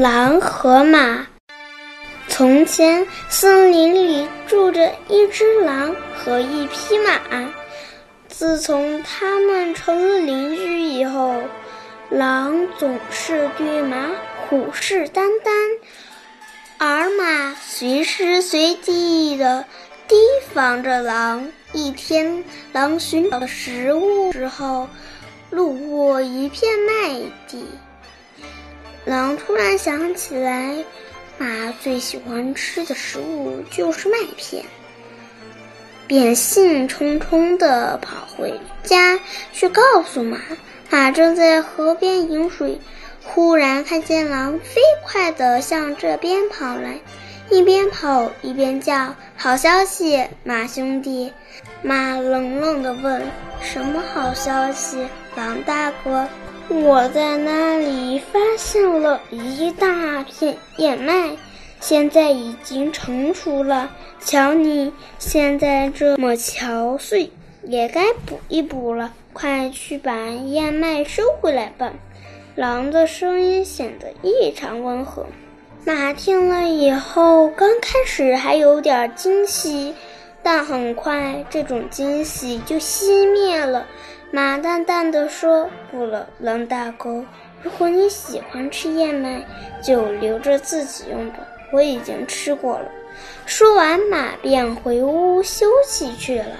狼和马。从前，森林里住着一只狼和一匹马。自从他们成了邻居以后，狼总是对马虎视眈眈，而马随时随地的提防着狼。一天，狼寻找食物之后，路过一片麦地。狼突然想起来，马最喜欢吃的食物就是麦片，便兴冲冲地跑回家去告诉马。马正在河边饮水，忽然看见狼飞快地向这边跑来。一边跑一边叫：“好消息，马兄弟！”马冷冷地问：“什么好消息，狼大哥？”“我在那里发现了一大片燕麦，现在已经成熟了。瞧你现在这么憔悴，也该补一补了。快去把燕麦收回来吧。”狼的声音显得异常温和。马听了以后，刚开始还有点惊喜，但很快这种惊喜就熄灭了。马淡淡的说：“不了，狼大哥，如果你喜欢吃燕麦，就留着自己用吧，我已经吃过了。”说完，马便回屋休息去了。